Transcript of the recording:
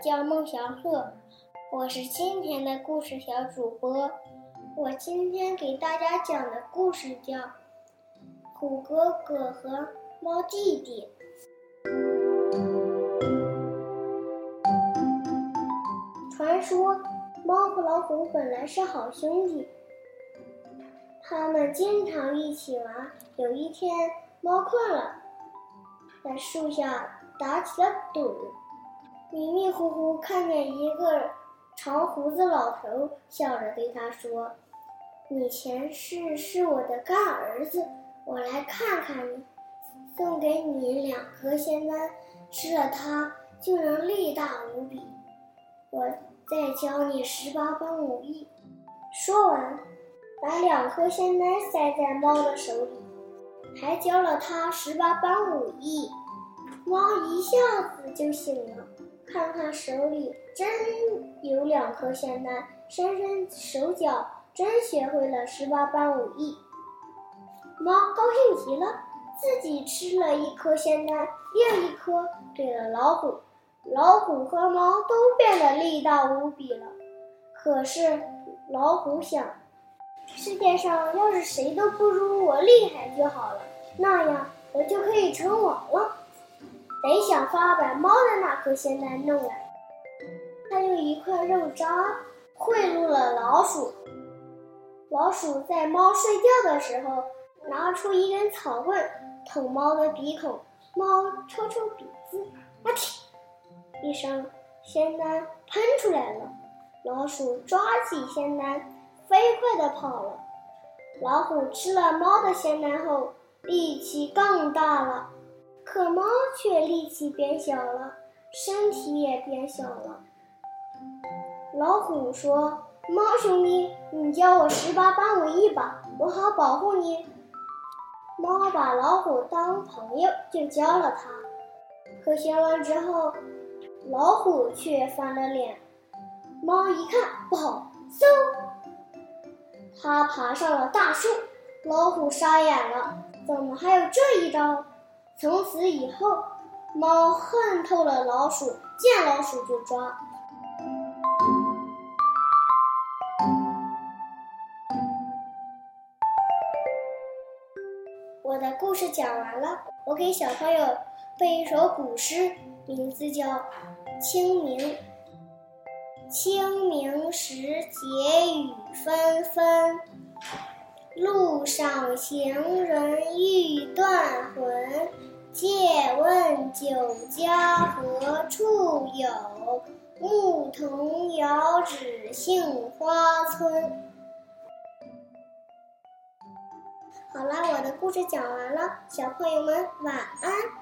叫孟小鹤，我是今天的故事小主播。我今天给大家讲的故事叫《虎哥哥和猫弟弟》。传说，猫和老虎本来是好兄弟，他们经常一起玩。有一天，猫困了，在树下打起了盹，迷迷糊糊看见一个长胡子老头，笑着对他说：“你前世是我的干儿子，我来看看你，送给你两颗仙丹，吃了它就能力大无比。我再教你十八般武艺。”说完，把两颗仙丹塞在猫的手里。还教了他十八般武艺，猫一下子就醒了，看看手里真有两颗仙丹，伸伸手脚，真学会了十八般武艺。猫高兴极了，自己吃了一颗仙丹，另一颗给了老虎，老虎和猫都变得力大无比了。可是老虎想。世界上要是谁都不如我厉害就好了，那样我就可以成王了。得想法把猫的那颗仙丹弄来。他用一块肉渣贿赂了老鼠。老鼠在猫睡觉的时候，拿出一根草棍捅猫的鼻孔。猫抽抽鼻子，啊嚏！一声，仙丹喷出来了。老鼠抓起仙丹。飞快地跑了。老虎吃了猫的仙丹后，力气更大了，可猫却力气变小了，身体也变小了。老虎说：“猫兄弟，你教我十八般武艺吧，我好保护你。”猫把老虎当朋友，就教了它。可学完之后，老虎却翻了脸。猫一看不好，嗖！他爬上了大树，老虎傻眼了，怎么还有这一招？从此以后，猫恨透了老鼠，见老鼠就抓。我的故事讲完了，我给小朋友背一首古诗，名字叫《清明》。清明时节雨纷纷，路上行人欲断魂。借问酒家何处有？牧童遥指杏花村。好啦，我的故事讲完了，小朋友们晚安。